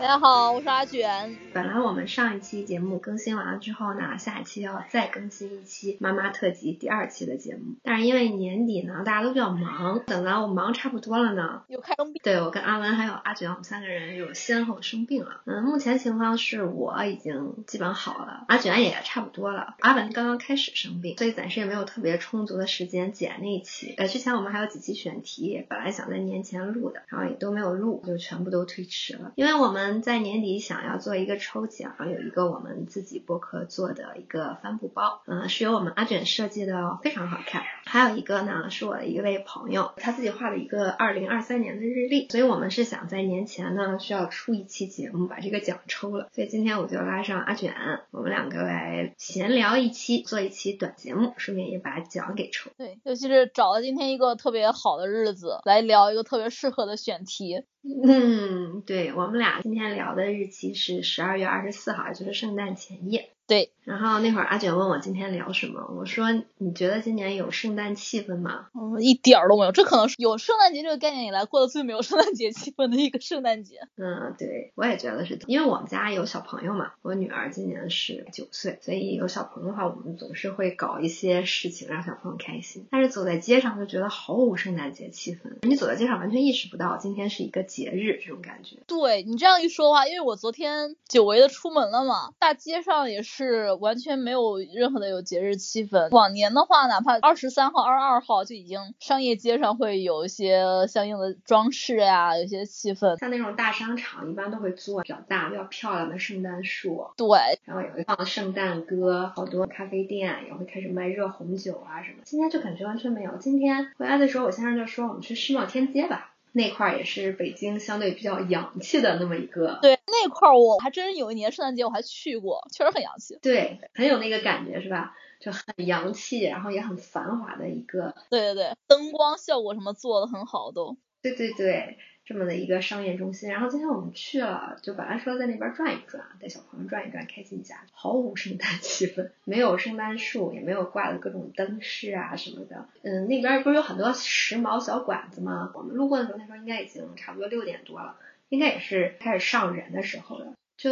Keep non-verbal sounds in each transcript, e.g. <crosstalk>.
大家好，我是阿卷。本来我们上一期节目更新完了之后呢，下一期要再更新一期妈妈特辑第二期的节目，但是因为年底呢，大家都比较忙，等到我忙差不多了呢。又开生病，对我跟阿文还有阿卷，我们三个人有先后生病了。嗯，目前情况是我已经基本好了，阿卷也差不多了，阿文刚刚开始生病，所以暂时也没有特别充足的时间剪那一期。呃，之前我们还有几期选题，本来想在年前录的，然后也都没有录，就全部都推迟了。因为我们们在年底想要做一个抽奖，有一个我们自己播客做的一个帆布包，嗯、是由我们阿卷设计的，非常好看。还有一个呢，是我的一位朋友，他自己画了一个二零二三年的日历，所以我们是想在年前呢需要出一期节目把这个奖抽了。所以今天我就拉上阿卷，我们两个来闲聊一期，做一期短节目，顺便也把奖给抽。对，尤其是找了今天一个特别好的日子来聊一个特别适合的选题。嗯，对我们俩今天聊的日期是十二月二十四号，就是圣诞前夜。对，然后那会儿阿卷问我今天聊什么，我说你觉得今年有圣诞气氛吗？嗯，一点儿都没有。这可能是有圣诞节这个概念以来过得最没有圣诞节气氛的一个圣诞节。嗯，对，我也觉得是，因为我们家有小朋友嘛，我女儿今年是九岁，所以有小朋友的话，我们总是会搞一些事情让小朋友开心。但是走在街上就觉得毫无圣诞节气氛，你走在街上完全意识不到今天是一个节日这种感觉。对你这样一说的话，因为我昨天久违的出门了嘛，大街上也是完全没有任何的有节日气氛。往年的话，哪怕二十三号、二十二号就已经商业街上会有一些相应的装饰呀，有些气氛。像那种大商场，一般都会做比较大、比较漂亮的圣诞树，对，然后也会放圣诞歌，好多咖啡店也会开始卖热红酒啊什么。今天就感觉完全没有。今天回来的时候，我先生就说我们去世贸天阶吧，那块儿也是北京相对比较洋气的那么一个，对那块儿我还真有一年圣诞节我还去过，确实很洋气。对，很有那个感觉是吧？就很洋气，然后也很繁华的一个，对对对，灯光效果什么做的很好都。对对对，这么的一个商业中心。然后今天我们去了，就本来说在那边转一转，带小朋友转一转，开心一下，毫无圣诞气氛，没有圣诞树，也没有挂的各种灯饰啊什么的。嗯，那边不是有很多时髦小馆子吗？我们路过的时候，那时候应该已经差不多六点多了，应该也是开始上人的时候了，就。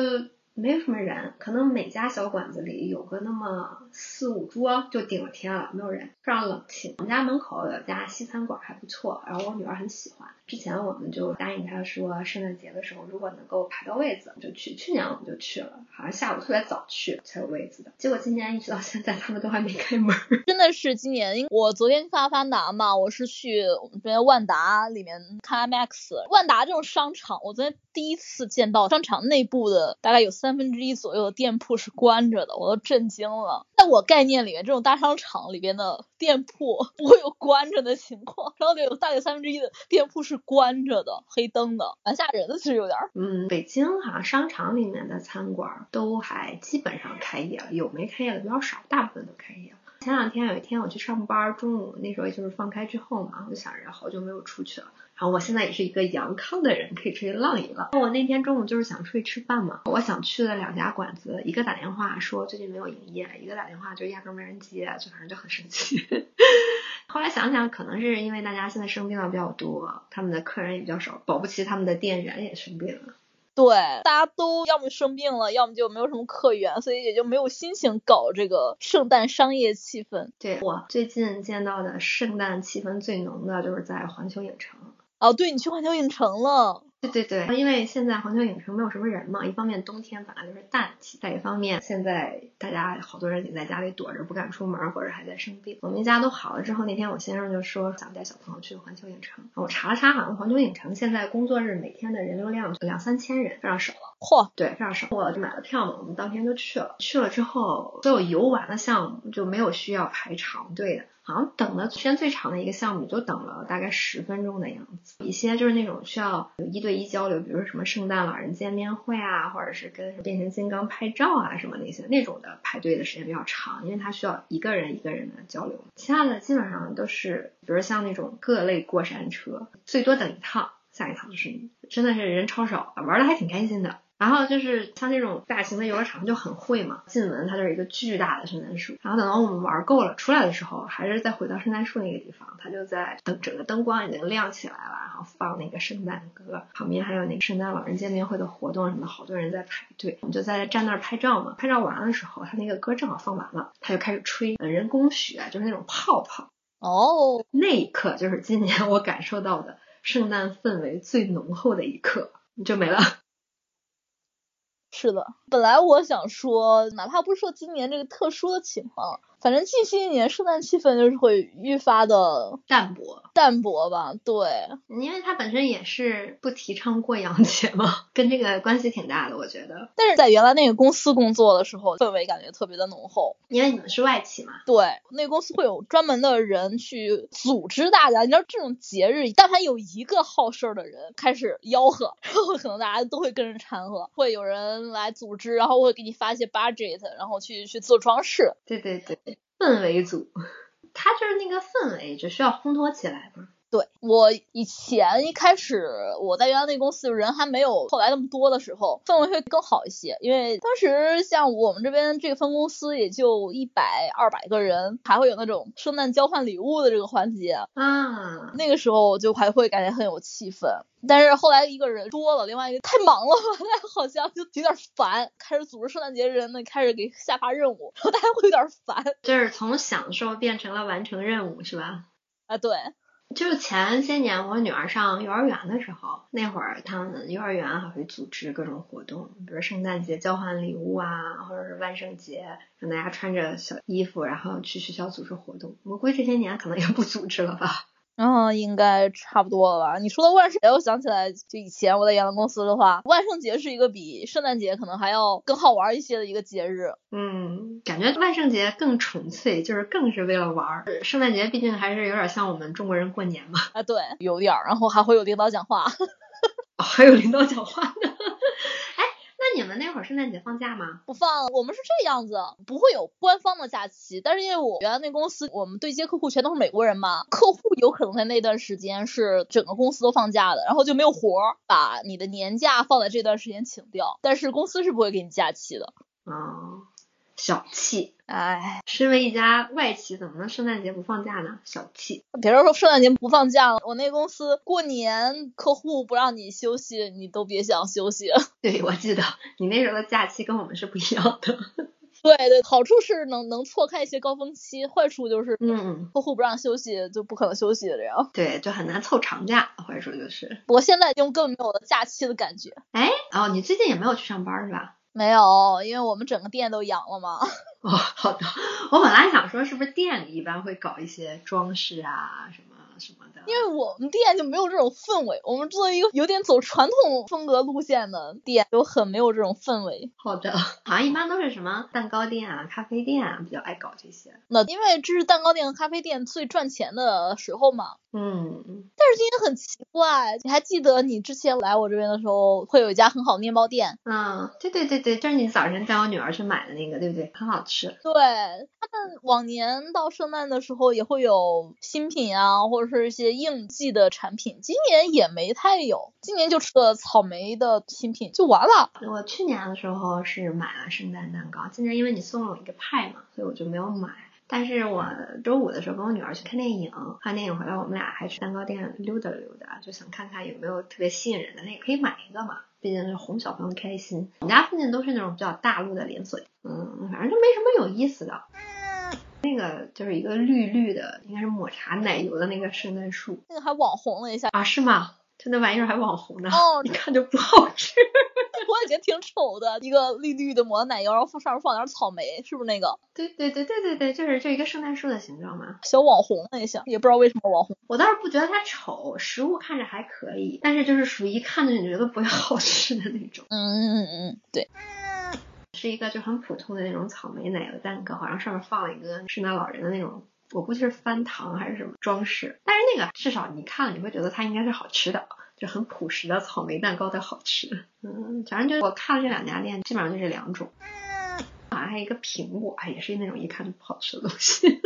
没有什么人，可能每家小馆子里有个那么四五桌就顶了天了，没有人，非常冷清。我们家门口有家西餐馆还不错，然后我女儿很喜欢。之前我们就答应她说，圣诞节的时候如果能够排到位子就去。去年我们就去了，好像下午特别早去才有位子的。结果今年一直到现在他们都还没开门。<laughs> 真的是今年，我昨天看阿凡达嘛，我是去我们这边万达里面看 IMAX。万达这种商场，我昨天第一次见到商场内部的大概有三分之一左右的店铺是关着的，我都震惊了。在我概念里面，这种大商场里边的店铺 <laughs> 不会有关着的情况，然后得有大概三分之一的店铺是关着的，黑灯的，蛮吓人的，其实有点。嗯，北京好像商场里面的餐馆都还基本上开业了，有没开业的比较少，大部分都开业了。前两天有一天我去上班，中午那时候也就是放开之后嘛，我就想着好久没有出去了。然后我现在也是一个阳康的人，可以出去浪一浪。我那天中午就是想出去吃饭嘛，我想去的两家馆子，一个打电话说最近没有营业，一个打电话就压根没人接，就反正就很生气。<laughs> 后来想想，可能是因为大家现在生病的比较多，他们的客人也比较少，保不齐他们的店员也生病了。对，大家都要么生病了，要么就没有什么客源，所以也就没有心情搞这个圣诞商业气氛。对我最近见到的圣诞气氛最浓的就是在环球影城。哦，对你去环球影城了。对对对，因为现在环球影城没有什么人嘛，一方面冬天本来就是淡季，再一方面现在大家好多人也在家里躲着不敢出门，或者还在生病。我们一家都好了之后，那天我先生就说想带小朋友去环球影城，我查了查，好像环球影城现在工作日每天的人流量两三千人，非常少了。嚯，对，非常少。我就买了票嘛，我们当天就去了。去了之后，所有游玩的项目就没有需要排长队的。好像等的时间最长的一个项目就等了大概十分钟的样子，一些就是那种需要有一对一交流，比如说什么圣诞老人见面会啊，或者是跟变形金刚拍照啊什么那些那种的排队的时间比较长，因为它需要一个人一个人的交流。其他的基本上都是，比如像那种各类过山车，最多等一趟。下一趟就是你真的是人超少，玩的还挺开心的。然后就是像这种大型的游乐场就很会嘛，进门它就是一个巨大的圣诞树，然后等到我们玩够了出来的时候，还是再回到圣诞树那个地方，它就在等整个灯光已经亮起来了，然后放那个圣诞歌，旁边还有那个圣诞老人见面会的活动什么的，好多人在排队，我们就在站那儿拍照嘛。拍照完的时候，他那个歌正好放完了，他就开始吹人工雪，就是那种泡泡。哦，那一刻就是今年我感受到的圣诞氛围最浓厚的一刻，就没了。是的，本来我想说，哪怕不是说今年这个特殊的情况。反正近些年圣诞气氛就是会愈发的淡薄，淡薄吧。对，因为它本身也是不提倡过洋节嘛，跟这个关系挺大的，我觉得。但是在原来那个公司工作的时候，氛围感觉特别的浓厚，因为你们是外企嘛。对，那个公司会有专门的人去组织大家。你知道这种节日，但凡有一个好事儿的人开始吆喝，然后可能大家都会跟着掺和，会有人来组织，然后会给你发一些 budget，然后去去做装饰。对对对。氛围组，他就是那个氛围，就需要烘托起来嘛。对我以前一开始我在原来那公司人还没有后来那么多的时候，氛围会更好一些。因为当时像我们这边这个分公司也就一百二百个人，还会有那种圣诞交换礼物的这个环节啊。那个时候就还会感觉很有气氛。但是后来一个人多了，另外一个太忙了，<laughs> 好像就有点烦。开始组织圣诞节人呢，开始给下发任务，然后大家会有点烦。就是从享受变成了完成任务，是吧？啊，对。就是前些年我女儿上幼儿园的时候，那会儿他们幼儿园还会组织各种活动，比如圣诞节交换礼物啊，或者是万圣节，让大家穿着小衣服，然后去学校组织活动。我估计这些年可能也不组织了吧。嗯，应该差不多了吧？你说的万圣节，我想起来，就以前我在原来公司的话，万圣节是一个比圣诞节可能还要更好玩一些的一个节日。嗯，感觉万圣节更纯粹，就是更是为了玩。圣诞节毕竟还是有点像我们中国人过年嘛。<laughs> 啊，对，有点儿，然后还会有领导讲话。<laughs> 还有领导讲话呢。那 <laughs> 你们那会儿圣诞节放假吗？不放，我们是这样子，不会有官方的假期。但是因为我原来那公司，我们对接客户全都是美国人嘛，客户有可能在那段时间是整个公司都放假的，然后就没有活儿，把你的年假放在这段时间请掉。但是公司是不会给你假期的。哦。小气，哎，身为一家外企，怎么能圣诞节不放假呢？小气。别人说圣诞节不放假了，我那公司过年客户不让你休息，你都别想休息。<laughs> 对，我记得你那时候的假期跟我们是不一样的。<laughs> 对对，好处是能能错开一些高峰期，坏处就是，嗯，客户不让休息就不可能休息这样。对，就很难凑长假，坏处就是。我现在已经根本没有了假期的感觉。哎，哦，你最近也没有去上班是吧？没有，因为我们整个店都阳了嘛。<laughs> 哦，好的。我本来想说，是不是店里一般会搞一些装饰啊什么？什么的，因为我们店就没有这种氛围。我们作为一个有点走传统风格路线的店，就很没有这种氛围。好的，好像一般都是什么蛋糕店啊、咖啡店啊比较爱搞这些。那因为这是蛋糕店和咖啡店最赚钱的时候嘛。嗯。但是今天很奇怪，你还记得你之前来我这边的时候，会有一家很好的面包店？嗯，对对对对，就是你早晨带我女儿去买的那个，对不对？很好吃。对他们往年到圣诞的时候也会有新品啊，或者。是一些应季的产品，今年也没太有，今年就吃了草莓的新品就完了。我去年的时候是买了圣诞蛋糕，今年因为你送了我一个派嘛，所以我就没有买。但是我周五的时候跟我女儿去看电影，看电影回来我们俩还去蛋糕店溜达溜达，就想看看有没有特别吸引人的，那也可以买一个嘛，毕竟是哄小朋友开心。我们家附近都是那种比较大陆的连锁，嗯，反正就没什么有意思的。那个就是一个绿绿的，应该是抹茶奶油的那个圣诞树，那个还网红了一下啊？是吗？就那玩意儿还网红呢？哦，<laughs> 一看就不好吃。<laughs> 我也觉得挺丑的，一个绿绿的抹奶油，然后上面放点草莓，是不是那个？对对对对对对，就是就一个圣诞树的形状嘛。小网红了一下，也不知道为什么网红。我倒是不觉得它丑，实物看着还可以，但是就是属于一看着你觉得不太好吃的那种。嗯嗯嗯嗯，对。是一个就很普通的那种草莓奶油蛋糕，好像上面放了一个圣诞老人的那种，我估计是翻糖还是什么装饰。但是那个至少你看了你会觉得它应该是好吃的，就很朴实的草莓蛋糕的好吃。嗯，反正就我看了这两家店，基本上就这两种。好像还有一个苹果，也是那种一看就不好吃的东西。<laughs>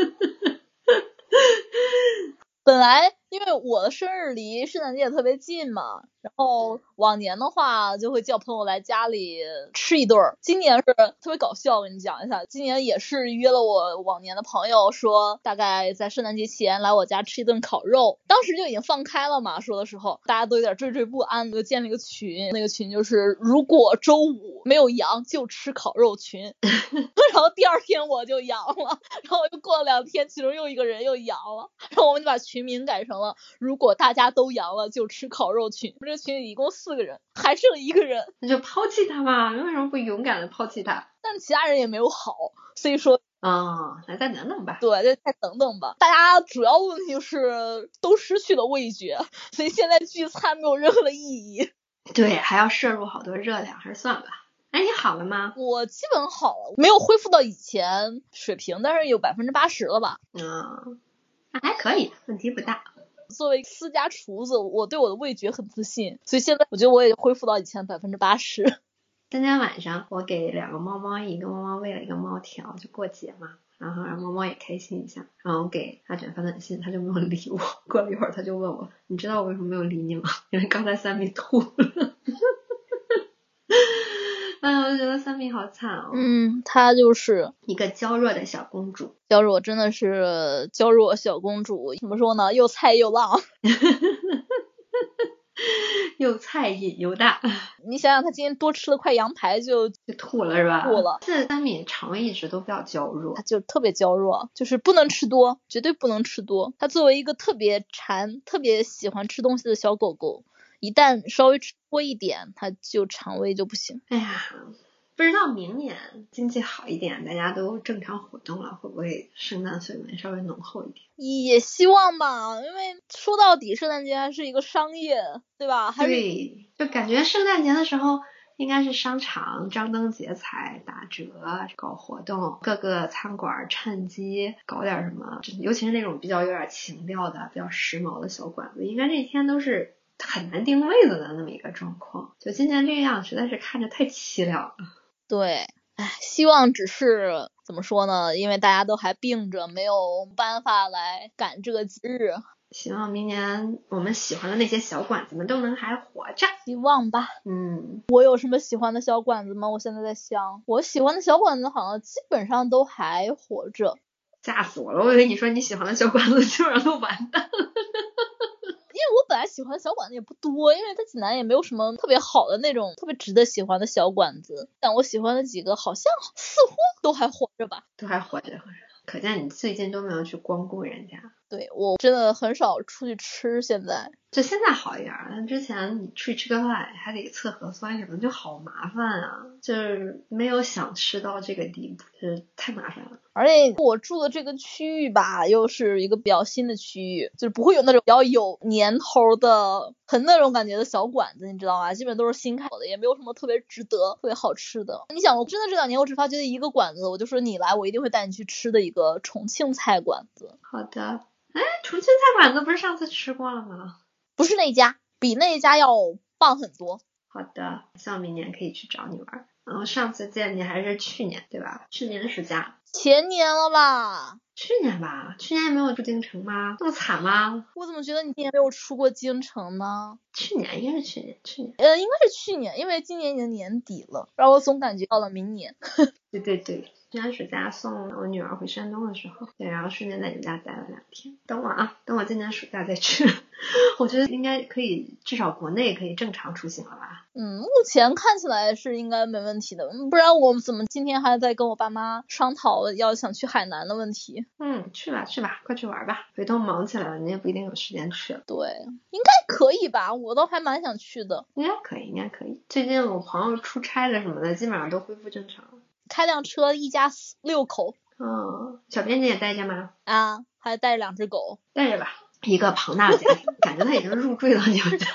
本来因为为我的生日离圣诞节也特别近嘛，然后往年的话就会叫朋友来家里吃一顿儿。今年是特别搞笑，我跟你讲一下，今年也是约了我往年的朋友，说大概在圣诞节前来我家吃一顿烤肉。当时就已经放开了嘛，说的时候大家都有点惴惴不安，就建了一个群，那个群就是如果周五没有阳就吃烤肉群。<laughs> <laughs> 然后第二天我就阳了，然后又过了两天，其中又一个人又阳了，然后我们就把群名改成了如果大家都阳了就吃烤肉群。这群里一共四个人，还剩一个人，那就抛弃他嘛，为什么不勇敢的抛弃他？但其他人也没有好，所以说啊，那再等等吧。对，就再等等吧。大家主要问题就是都失去了味觉，所以现在聚餐没有任何的意义。对，还要摄入好多热量，还是算了吧。哎，你好了吗？我基本好了，没有恢复到以前水平，但是有百分之八十了吧。嗯，那还可以，问题不大。作为私家厨子，我对我的味觉很自信，所以现在我觉得我也恢复到以前百分之八十。<laughs> 今天晚上我给两个猫猫，一个猫猫喂了一个猫条，就过节嘛，然后让猫猫也开心一下。然后给阿卷发短信，他就没有理我。过了一会儿，他就问我，你知道我为什么没有理你吗？因为刚才三米吐了。哎，我就觉得三米好惨哦。嗯，她就是一个娇弱的小公主，娇弱真的是娇弱小公主。怎么说呢？又菜又浪，<laughs> 又菜瘾又大。你想想，她今天多吃了块羊排就就吐了是吧？吐了。这三米肠胃一直都比较娇弱，她就特别娇弱，就是不能吃多，绝对不能吃多。她作为一个特别馋、特别喜欢吃东西的小狗狗，一旦稍微吃多一点，它就肠胃就不行。哎呀，不知道明年经济好一点，大家都正常活动了，会不会圣诞氛围稍微浓厚一点？也希望吧，因为说到底，圣诞节还是一个商业，对吧？还是对，就感觉圣诞节的时候。应该是商场张灯结彩打折搞活动，各个餐馆趁机搞点什么，尤其是那种比较有点情调的、比较时髦的小馆子，应该那天都是很难定位子的那么一个状况。就今年这样，实在是看着太凄凉了。对，唉，希望只是怎么说呢？因为大家都还病着，没有办法来赶这个节日。希望明年我们喜欢的那些小馆子们都能还活着。希望吧。嗯，我有什么喜欢的小馆子吗？我现在在想，我喜欢的小馆子好像基本上都还活着。吓死我了！我以为你说你喜欢的小馆子基本上都完蛋了。因为我本来喜欢的小馆子也不多，因为在济南也没有什么特别好的那种特别值得喜欢的小馆子。但我喜欢的几个好像似乎都还活着吧。都还活着，活着。可见你最近都没有去光顾人家。对我真的很少出去吃，现在就现在好一点儿。之前你出去吃个饭还得测核酸什么，就好麻烦啊，就是没有想吃到这个地步，就是太麻烦了。而且我住的这个区域吧，又是一个比较新的区域，就是不会有那种比较有年头的、很那种感觉的小馆子，你知道吗？基本都是新开的，也没有什么特别值得、特别好吃的。你想，我真的这两年我只发掘了一个馆子，我就说你来，我一定会带你去吃的一个重庆菜馆子。好的。哎，重庆菜馆子不是上次吃过了吗？不是那一家，比那一家要棒很多。好的，希望明年可以去找你玩。然后上次见你还是去年对吧？去年暑假。前年了吧？去年吧？去年也没有出京城吗？这么惨吗？我怎么觉得你今年没有出过京城呢？去年应该是去年，去年。呃，应该是去年，因为今年已经年底了，然后我总感觉到了明年。对 <laughs> 对对。去年暑假送我女儿回山东的时候，对，然后顺便在你家待了两天。等我啊，等我今年暑假再去。<laughs> 我觉得应该可以，至少国内可以正常出行了吧？嗯，目前看起来是应该没问题的，不然我怎么今天还在跟我爸妈商讨要想去海南的问题？嗯，去吧去吧，快去玩吧。回头忙起来了，你也不一定有时间去了。对，应该可以吧？我倒还蛮想去的。应该可以，应该可以。最近我朋友出差的什么的，基本上都恢复正常了。开辆车，一家四六口。嗯，小编你也带着吗？啊，还带着两只狗。带着吧，一个庞大的家庭，感觉他已经入赘了你们家。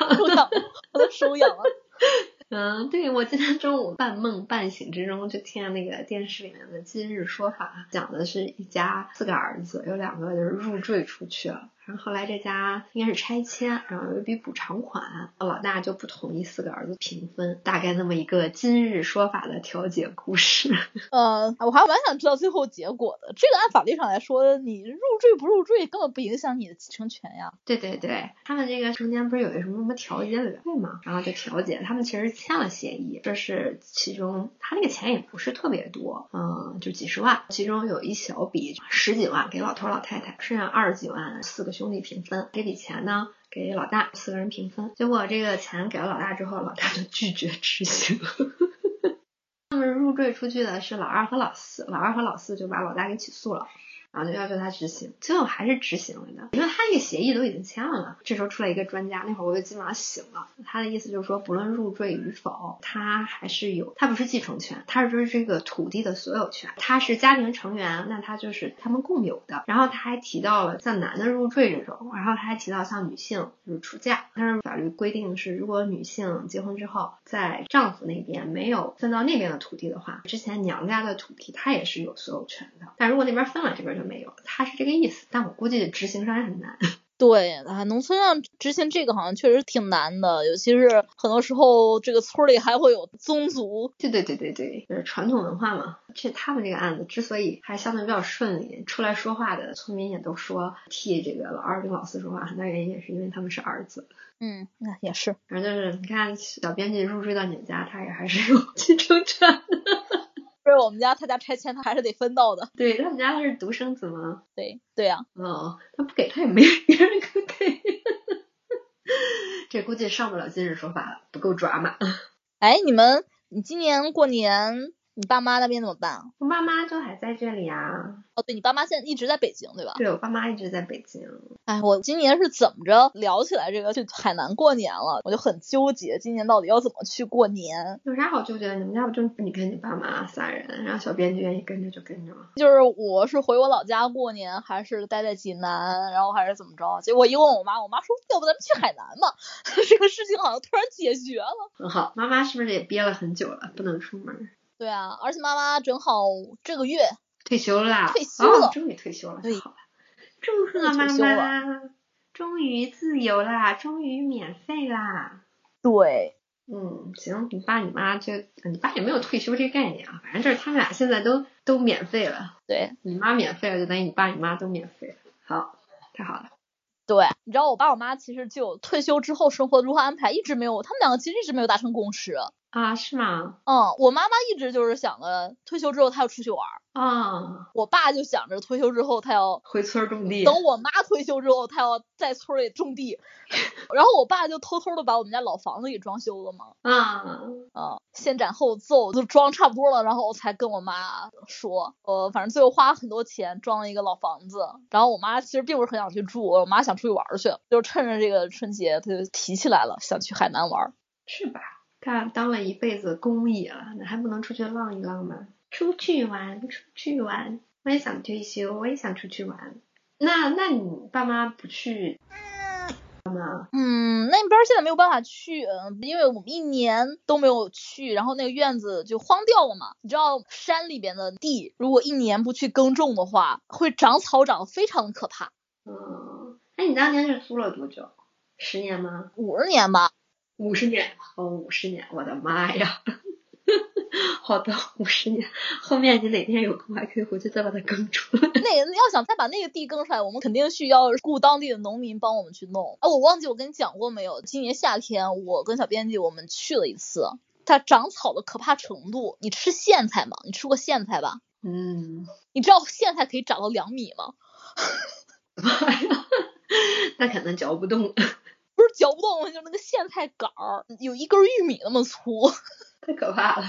都收养了。<laughs> 嗯，对，我今天中午半梦半醒之中就听那个电视里面的《今日说法》，讲的是一家四个儿子，有两个就是入赘出去了，然后后来这家应该是拆迁，然后有一笔补偿款，老大就不同意四个儿子平分，大概那么一个今日说法的调解故事。<laughs> 呃，我还蛮想知道最后结果的。这个按法律上来说，你入赘不入赘根本不影响你的继承权呀。对对对，他们这个中间不是有一个什么什么调解委员会吗？然后就调解，他们其实签了协议，这是其中他那个钱也不是特别多，嗯，就几十万，其中有一小笔十几万给老头老太太，剩下二十几万四个兄弟平分。这笔钱呢给老大，四个人平分。结果这个钱给了老大之后，老大就拒绝执行。<laughs> 他们入赘出去的是老二和老四，老二和老四就把老大给起诉了。然后就要求他执行，最后还是执行了的，因为他那个协议都已经签了嘛。这时候出来一个专家，那会儿我就基本上醒了。他的意思就是说，不论入赘与否，他还是有，他不是继承权，他是就是这个土地的所有权，他是家庭成员，那他就是他们共有的。然后他还提到了像男的入赘这种，然后他还提到像女性就是出嫁，但是法律规定是，如果女性结婚之后在丈夫那边没有分到那边的土地的话，之前娘家的土地她也是有所有权的。但如果那边分了，这边就没有，他是这个意思，但我估计执行上也很难。<laughs> 对啊，农村上执行这个好像确实挺难的，尤其是很多时候这个村里还会有宗族。对对对对对，就是传统文化嘛。这他们这个案子之所以还相对比较顺利，出来说话的村民也都说替这个老二跟老四说话，很大原因也是因为他们是儿子。嗯，那也是。反正就是你看小编辑入赘到你们家，他也还是有继承权是我们家，他家拆迁，他还是得分到的。对他们家他是独生子吗？对对呀、哦，他不给他也没别人可给。<laughs> 这估计上不了今日说法了，不够抓马。哎，你们，你今年过年，你爸妈那边怎么办啊？我爸妈就还在这里啊。哦，对你爸妈现在一直在北京，对吧？对我爸妈一直在北京。哎，我今年是怎么着聊起来这个去海南过年了，我就很纠结，今年到底要怎么去过年？有啥好纠结的？你们家不就你跟你爸妈仨人，然后小编就愿意跟着就跟着嘛。就是我是回我老家过年，还是待在济南，然后还是怎么着？结果一问我妈，我妈说要不咱们去海南吧。<laughs> 这个事情好像突然解决了。很好，妈妈是不是也憋了很久了，不能出门？对啊，而且妈妈正好这个月退休啦，退休了哦，终于退休了，对太好了，祝贺妈妈，终于自由啦，终于免费啦。对，嗯，行，你爸你妈就你爸也没有退休这个概念啊，反正就是他们俩现在都都免费了，对你妈免费了，就等于你爸你妈都免费了。好，太好了。对，你知道我爸我妈其实就退休之后生活如何安排，一直没有，他们两个其实一直没有达成共识。啊，是吗？嗯，我妈妈一直就是想着退休之后她要出去玩儿，啊，我爸就想着退休之后他要回村种地。等我妈退休之后，他要在村里种地，<laughs> 然后我爸就偷偷的把我们家老房子给装修了嘛，啊，啊，先斩后奏，就装差不多了，然后我才跟我妈说，呃，反正最后花了很多钱装了一个老房子，然后我妈其实并不是很想去住，我妈想出去玩儿去，就趁着这个春节，她就提起来了，想去海南玩儿。是吧？干当了一辈子公益了，那还不能出去浪一浪吗？出去玩，出去玩，我也想退休，我也想出去玩。那那你爸妈不去吗？嗯，那边儿现在没有办法去，嗯，因为我们一年都没有去，然后那个院子就荒掉了嘛。你知道山里边的地，如果一年不去耕种的话，会长草长得非常的可怕。嗯，哎，你当年是租了多久？十年吗？五十年吧，五十年？哦，五十年，我的妈呀！好的，五十年，后面你哪天有空还可以回去再把它耕出来。那要想再把那个地耕出来，我们肯定需要雇当地的农民帮我们去弄。啊，我忘记我跟你讲过没有？今年夏天我跟小编辑我们去了一次，它长草的可怕程度。你吃苋菜吗？你吃过苋菜吧？嗯，你知道苋菜可以长到两米吗？<laughs> 妈呀，那可能嚼不动，嚼不动，就是那个苋菜杆儿有一根玉米那么粗，<laughs> 太可怕了，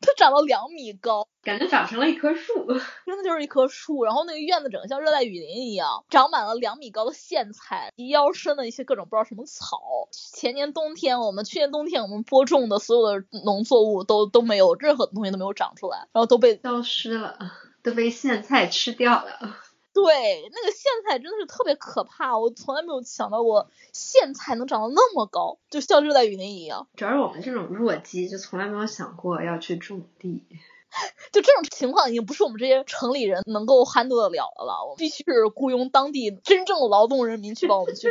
它长到两米高，感觉长成了一棵树。<laughs> 真的就是一棵树。然后那个院子整个像热带雨林一样，长满了两米高的苋菜，及腰深的一些各种不知道什么草。前年冬天，我们去年冬天我们播种的所有的农作物都都没有任何东西都没有长出来，然后都被消失了，都被苋菜吃掉了。对那个苋菜真的是特别可怕，我从来没有想到过苋菜能长到那么高，就像热带雨林一样。主要是我们这种弱鸡，就从来没有想过要去种地。<laughs> 就这种情况已经不是我们这些城里人能够 handle 得了的了，我们必须是雇佣当地真正的劳动人民去帮我们去。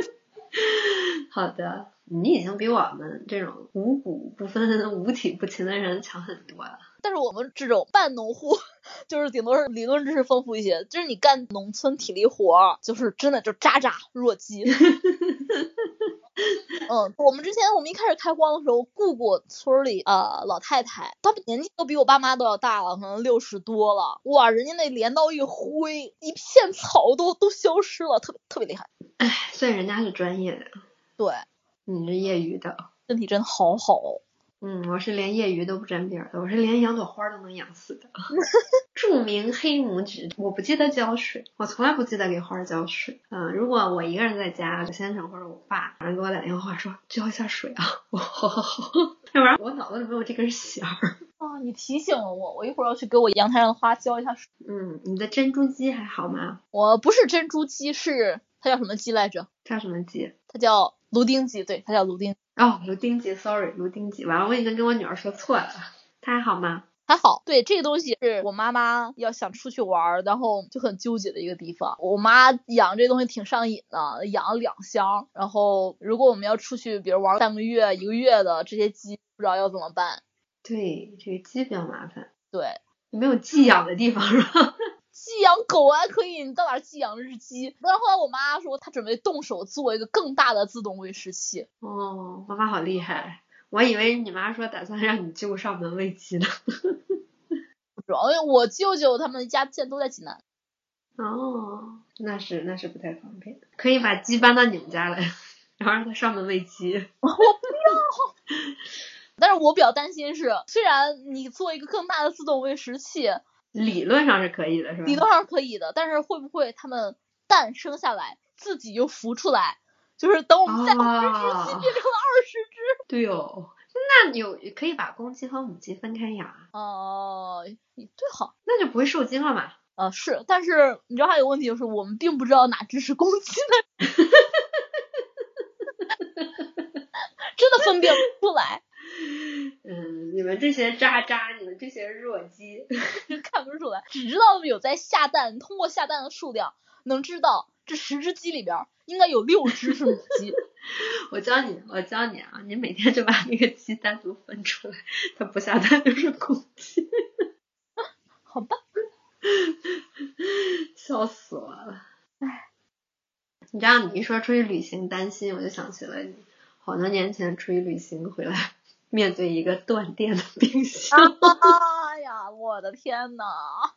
<laughs> 好的，你已经比我们这种五谷不分、五体不勤的人强很多了。但是我们这种半农户，就是顶多是理论知识丰富一些，就是你干农村体力活儿，就是真的就渣渣弱鸡。<laughs> 嗯，我们之前我们一开始开荒的时候，雇过村里呃老太太，她们年纪都比我爸妈都要大了，可能六十多了。哇，人家那镰刀一挥，一片草都都消失了，特别特别厉害。唉，所以人家是专业的，对，你是业余的。身体真的好好哦。嗯，我是连业余都不沾边儿的，我是连养朵花都能养死的。<laughs> 著名黑拇指，我不记得浇水，我从来不记得给花儿浇水。嗯，如果我一个人在家，我先生或者我爸突然给我打电话说浇一下水啊，我好好好，要不然我脑子里没有这根弦儿。啊，<laughs> 你提醒了我，我一会儿要去给我阳台上的花浇一下水。嗯，你的珍珠鸡还好吗？我不是珍珠鸡，是它叫什么鸡来着？叫什么鸡？它叫芦丁鸡，对，它叫芦丁。哦，芦丁鸡，sorry，芦丁鸡。完了，我已经跟我女儿说错了，她还好吗？还好，对这个东西是我妈妈要想出去玩儿，然后就很纠结的一个地方。我妈养这东西挺上瘾的，养了两箱。然后如果我们要出去，比如玩半个月、一个月的，这些鸡不知道要怎么办。对，这个鸡比较麻烦，对，没有寄养的地方是吧？寄养狗啊可以，你到哪儿寄养日鸡？但是后来我妈说，她准备动手做一个更大的自动喂食器。哦，妈妈好厉害！我以为你妈说打算让你舅上门喂鸡呢。主要因为我舅舅他们家现在都在济南。哦，那是那是不太方便，可以把鸡搬到你们家来，然后让他上门喂鸡。<laughs> 我不要。<laughs> 但是我比较担心是，虽然你做一个更大的自动喂食器，理论上是可以的，是吧？理论上是可以的，但是会不会它们诞生下来自己又孵出来？就是等我们再把十只鸡变成了二十只。<laughs> 对哦，那有可以把公鸡和母鸡分开养啊？哦、对好，那就不会受精了嘛？呃是，但是你知道还有个问题就是我们并不知道哪只是公鸡呢 <laughs> <laughs> 真的分辨不出来，嗯，你们这些渣渣，你们这些弱鸡，只知道有在下蛋，通过下蛋的数量能知道这十只鸡里边儿应该有六只是母鸡。<laughs> 我教你，我教你啊，你每天就把那个鸡单独分出来，它不下蛋就是公鸡，<laughs> 好吧，<laughs> 笑死我了。唉，你知道你一说出去旅行担心，我就想起了你好多年前出去旅行回来，面对一个断电的冰箱。哎呀，我的天呐！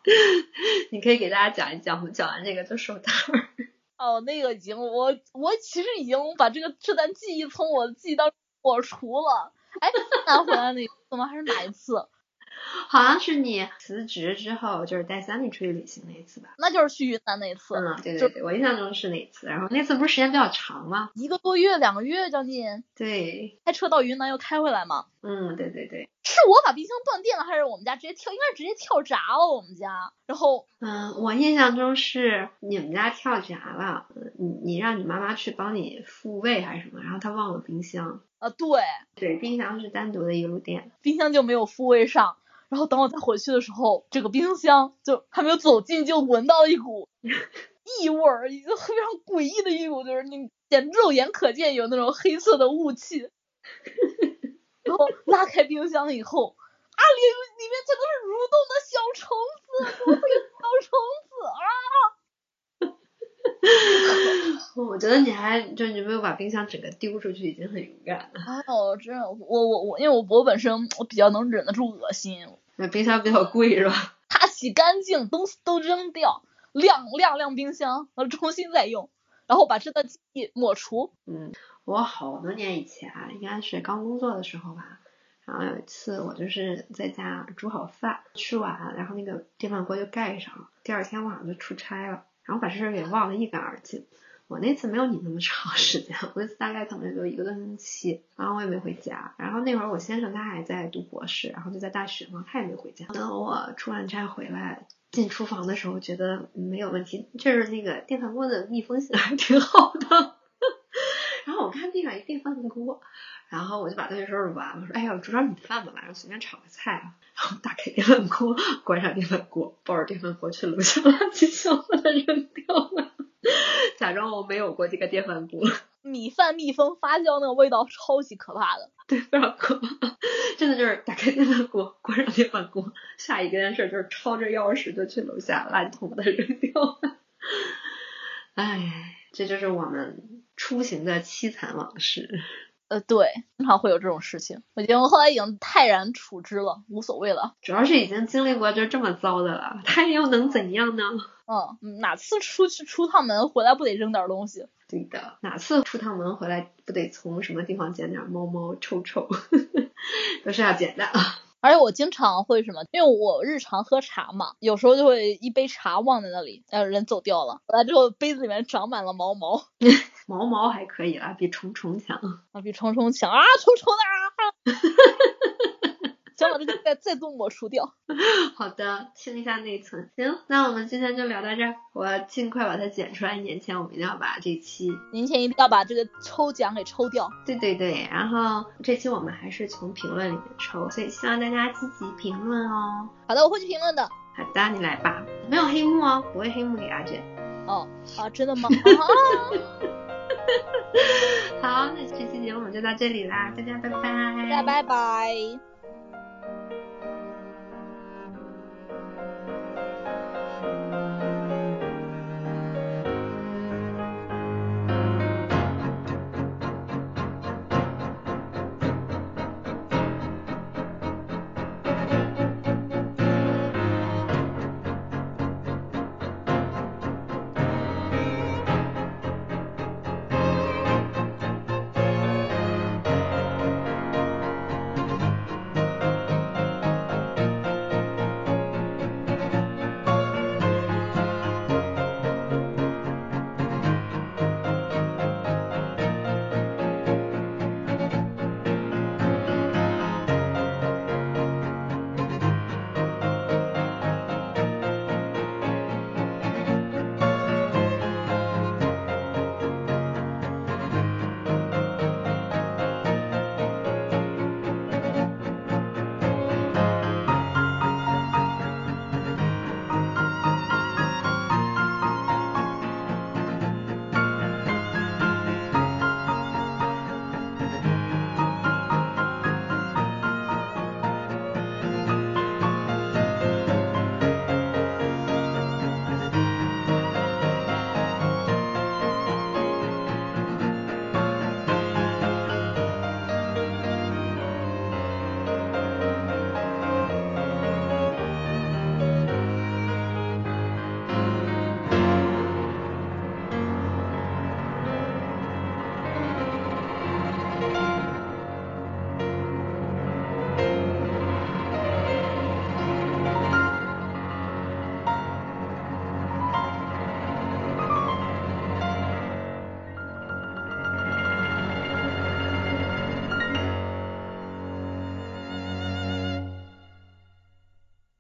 <laughs> 你可以给大家讲一讲，我们讲完这个就收摊儿。<laughs> 哦，那个已经我我其实已经把这个这段记忆从我的记忆当中抹除了。哎，拿回来那一次吗？还是哪一次？好像是你辞职之后，就是带三 y 出去旅行那一次吧？那就是去云南那一次。嗯，对对对，我印象中是那一次。然后那次不是时间比较长吗？一个多月、两个月将近。对，开车到云南又开回来嘛。嗯，对对对。是我把冰箱断电了，还是我们家直接跳？应该是直接跳闸了，我们家。然后，嗯，我印象中是你们家跳闸了，你你让你妈妈去帮你复位还是什么，然后她忘了冰箱。啊，对。对，冰箱是单独的一路电，冰箱就没有复位上。然后等我再回去的时候，这个冰箱就还没有走近，就闻到一股 <laughs> 异味儿，一个非常诡异的一股，就是你眼肉眼可见有那种黑色的雾气。<laughs> 然后拉开冰箱以后，啊，里里面全都是蠕动的小虫子，小虫子啊！<laughs> 我觉得你还就你没有把冰箱整个丢出去，已经很勇敢了。哎呦，真的，我我我，因为我我本身我比较能忍得住恶心。那冰箱比较贵是吧？它洗干净，东西都扔掉，晾晾晾冰箱，然后重新再用，然后把这段记忆抹除。嗯，我好多年以前啊，应该是刚工作的时候吧。然后有一次我就是在家煮好饭，吃完，然后那个电饭锅就盖上了。第二天晚上就出差了，然后把这事儿给忘得一干二净。我那次没有你那么长时间，我那次大概可能就一个多星期，然后我也没回家。然后那会儿我先生他还在读博士，然后就在大学嘛，他也没回家。等我出完差回来进厨房的时候，觉得没有问题，就是那个电饭锅的密封性还挺好的。然后我我看地上一电饭锅，然后我就把东西收拾完，我说，哎呀，我煮点米饭吧，晚上随便炒个菜啊。然后打开电饭锅，关上电饭锅，抱着电饭锅去楼下垃圾箱把它扔掉了，假装我没有过这个电饭锅。米饭密封发酵那个味道超级可怕的，对，非常可怕，真的就是打开电饭锅，关上电饭锅，下一件事就是抄着钥匙就去楼下垃圾桶把它扔掉了。<laughs> 哎，这就是我们出行的凄惨往事。<laughs> 呃，对，经常会有这种事情。我觉得我后来已经泰然处之了，无所谓了。主要是已经经历过就这么糟的了，他又能怎样呢？<laughs> 嗯，哪次出去出趟门回来不得扔点东西？对的，哪次出趟门回来不得从什么地方捡点猫猫臭臭，<laughs> 都是要捡的。而且我经常会什么，因为我日常喝茶嘛，有时候就会一杯茶忘在那里，然后人走掉了，回来之后杯子里面长满了毛毛。毛毛还可以啦，比虫虫强啊，比虫虫强啊，<laughs> 虫虫的啊。<laughs> 想把这个再再度抹除掉。<laughs> 好的，清一下内存。行，那我们今天就聊到这儿，我尽快把它剪出来。年前我们一定要把这期，年前一定要把这个抽奖给抽掉。对对对，然后这期我们还是从评论里面抽，所以希望大家积极评论哦。好的，我会去评论的。好的，你来吧。没有黑幕哦，不会黑幕给阿卷。哦啊，真的吗？<laughs> 好，那这期节目我们就到这里啦，大家拜拜。大家拜拜。